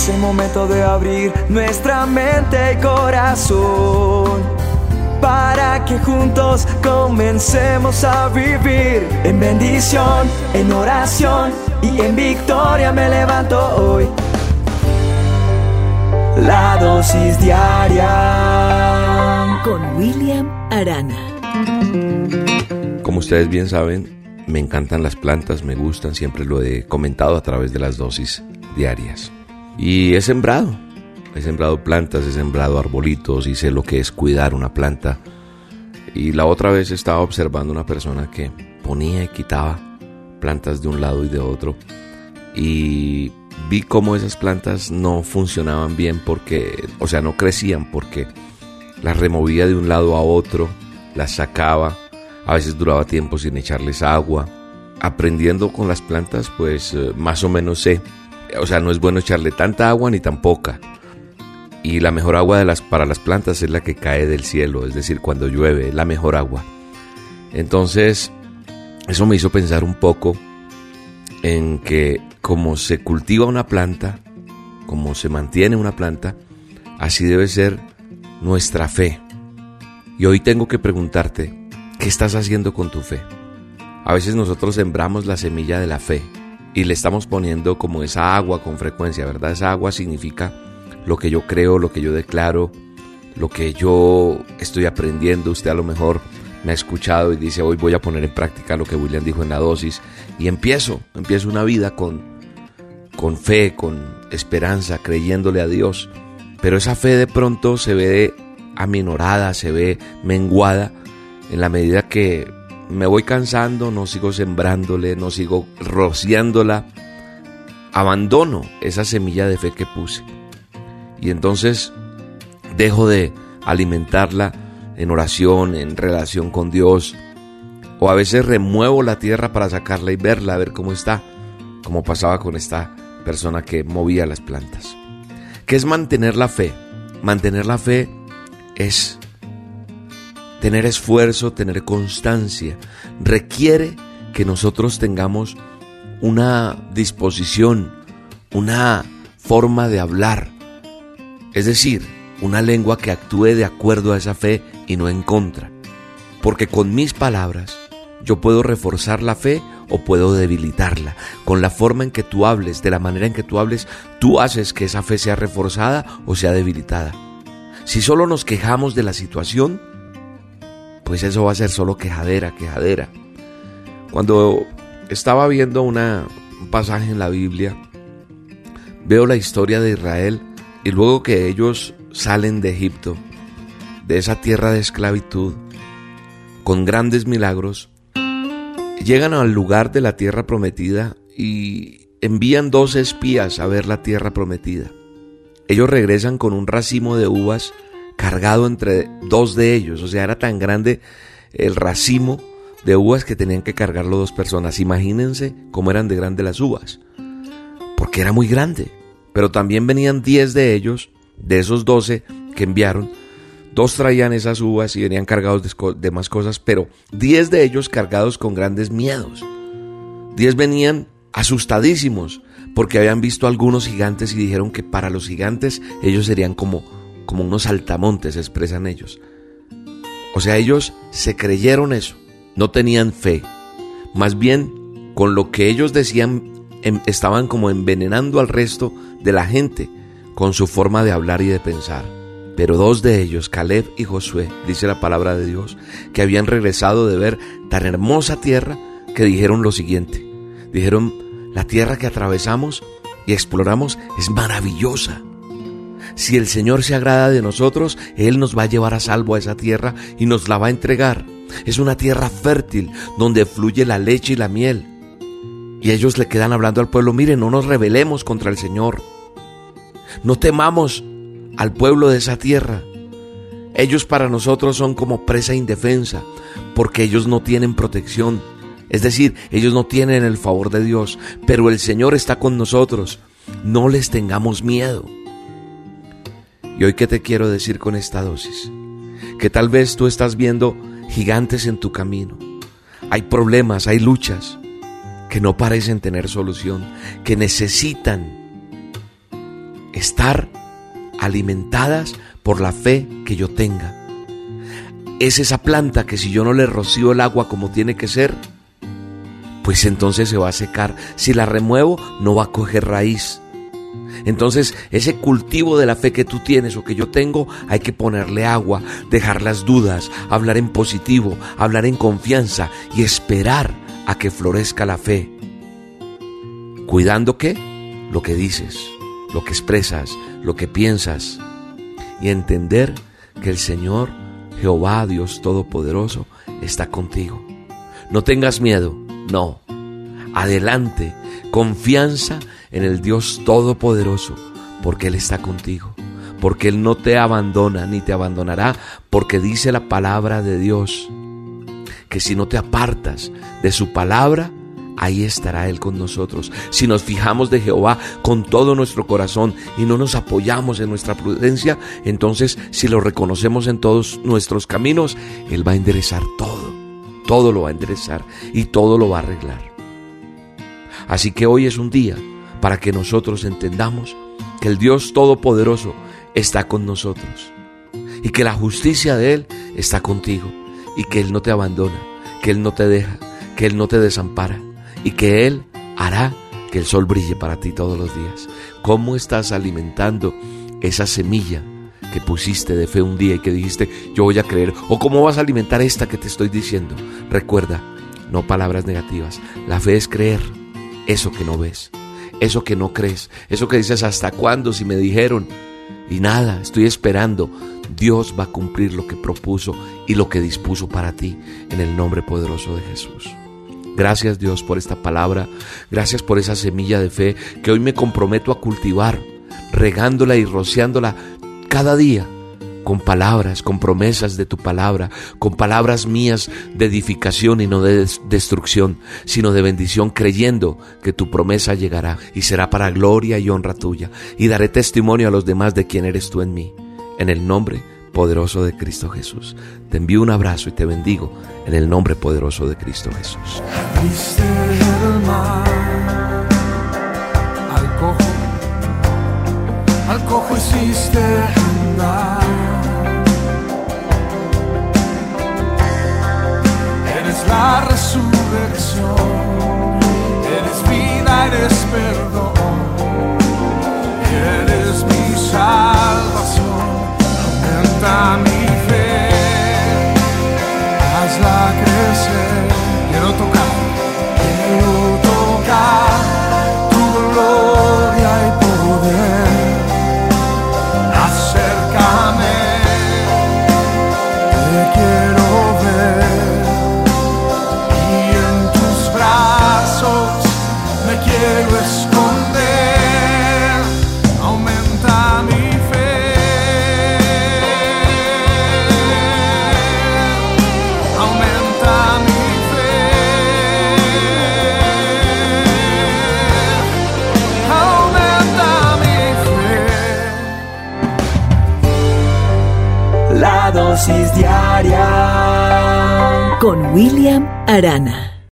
Es el momento de abrir nuestra mente y corazón para que juntos comencemos a vivir en bendición, en oración y en victoria me levanto hoy. La dosis diaria con William Arana. Como ustedes bien saben, me encantan las plantas, me gustan, siempre lo he comentado a través de las dosis diarias. Y he sembrado, he sembrado plantas, he sembrado arbolitos y sé lo que es cuidar una planta. Y la otra vez estaba observando una persona que ponía y quitaba plantas de un lado y de otro. Y vi cómo esas plantas no funcionaban bien porque, o sea, no crecían porque las removía de un lado a otro, las sacaba, a veces duraba tiempo sin echarles agua. Aprendiendo con las plantas, pues eh, más o menos sé o sea, no es bueno echarle tanta agua ni tan poca. Y la mejor agua para las plantas es la que cae del cielo, es decir, cuando llueve, la mejor agua. Entonces, eso me hizo pensar un poco en que como se cultiva una planta, como se mantiene una planta, así debe ser nuestra fe. Y hoy tengo que preguntarte, ¿qué estás haciendo con tu fe? A veces nosotros sembramos la semilla de la fe, y le estamos poniendo como esa agua con frecuencia, ¿verdad? Esa agua significa lo que yo creo, lo que yo declaro, lo que yo estoy aprendiendo. Usted a lo mejor me ha escuchado y dice, hoy voy a poner en práctica lo que William dijo en la dosis. Y empiezo, empiezo una vida con, con fe, con esperanza, creyéndole a Dios. Pero esa fe de pronto se ve aminorada, se ve menguada en la medida que me voy cansando, no sigo sembrándole, no sigo rociándola, abandono esa semilla de fe que puse. Y entonces dejo de alimentarla en oración, en relación con Dios. O a veces remuevo la tierra para sacarla y verla, a ver cómo está, como pasaba con esta persona que movía las plantas. ¿Qué es mantener la fe? Mantener la fe es tener esfuerzo, tener constancia, requiere que nosotros tengamos una disposición, una forma de hablar, es decir, una lengua que actúe de acuerdo a esa fe y no en contra. Porque con mis palabras yo puedo reforzar la fe o puedo debilitarla. Con la forma en que tú hables, de la manera en que tú hables, tú haces que esa fe sea reforzada o sea debilitada. Si solo nos quejamos de la situación, pues eso va a ser solo quejadera, quejadera. Cuando estaba viendo una, un pasaje en la Biblia, veo la historia de Israel y luego que ellos salen de Egipto, de esa tierra de esclavitud, con grandes milagros, llegan al lugar de la tierra prometida y envían dos espías a ver la tierra prometida. Ellos regresan con un racimo de uvas cargado entre dos de ellos. O sea, era tan grande el racimo de uvas que tenían que cargarlo dos personas. Imagínense cómo eran de grandes las uvas. Porque era muy grande. Pero también venían diez de ellos, de esos doce que enviaron. Dos traían esas uvas y venían cargados de, más cosas, pero diez de ellos cargados con grandes miedos. Diez venían asustadísimos porque habían visto algunos gigantes y dijeron que para los gigantes ellos serían como como unos saltamontes, expresan ellos. O sea, ellos se creyeron eso, no tenían fe. Más bien, con lo que ellos decían, em, estaban como envenenando al resto de la gente con su forma de hablar y de pensar. Pero dos de ellos, Caleb y Josué, dice la palabra de Dios, que habían regresado de ver tan hermosa tierra, que dijeron lo siguiente. Dijeron, la tierra que atravesamos y exploramos es maravillosa. Si el Señor se agrada de nosotros, Él nos va a llevar a salvo a esa tierra y nos la va a entregar. Es una tierra fértil donde fluye la leche y la miel. Y ellos le quedan hablando al pueblo, miren, no nos rebelemos contra el Señor. No temamos al pueblo de esa tierra. Ellos para nosotros son como presa indefensa, porque ellos no tienen protección. Es decir, ellos no tienen el favor de Dios, pero el Señor está con nosotros. No les tengamos miedo. Y hoy qué te quiero decir con esta dosis? Que tal vez tú estás viendo gigantes en tu camino. Hay problemas, hay luchas que no parecen tener solución, que necesitan estar alimentadas por la fe que yo tenga. Es esa planta que si yo no le rocío el agua como tiene que ser, pues entonces se va a secar. Si la remuevo, no va a coger raíz. Entonces, ese cultivo de la fe que tú tienes o que yo tengo, hay que ponerle agua, dejar las dudas, hablar en positivo, hablar en confianza y esperar a que florezca la fe. Cuidando qué? Lo que dices, lo que expresas, lo que piensas. Y entender que el Señor, Jehová, Dios Todopoderoso, está contigo. No tengas miedo, no. Adelante, confianza en el Dios Todopoderoso, porque Él está contigo, porque Él no te abandona ni te abandonará, porque dice la palabra de Dios, que si no te apartas de su palabra, ahí estará Él con nosotros. Si nos fijamos de Jehová con todo nuestro corazón y no nos apoyamos en nuestra prudencia, entonces si lo reconocemos en todos nuestros caminos, Él va a enderezar todo, todo lo va a enderezar y todo lo va a arreglar. Así que hoy es un día para que nosotros entendamos que el Dios Todopoderoso está con nosotros y que la justicia de Él está contigo y que Él no te abandona, que Él no te deja, que Él no te desampara y que Él hará que el sol brille para ti todos los días. ¿Cómo estás alimentando esa semilla que pusiste de fe un día y que dijiste yo voy a creer? ¿O cómo vas a alimentar esta que te estoy diciendo? Recuerda, no palabras negativas. La fe es creer eso que no ves eso que no crees, eso que dices hasta cuándo si me dijeron. Y nada, estoy esperando. Dios va a cumplir lo que propuso y lo que dispuso para ti en el nombre poderoso de Jesús. Gracias Dios por esta palabra, gracias por esa semilla de fe que hoy me comprometo a cultivar, regándola y rociándola cada día con palabras, con promesas de tu palabra, con palabras mías de edificación y no de destrucción, sino de bendición, creyendo que tu promesa llegará y será para gloria y honra tuya. Y daré testimonio a los demás de quién eres tú en mí. En el nombre poderoso de Cristo Jesús. Te envío un abrazo y te bendigo en el nombre poderoso de Cristo Jesús. al cojo, hiciste Con William Arana.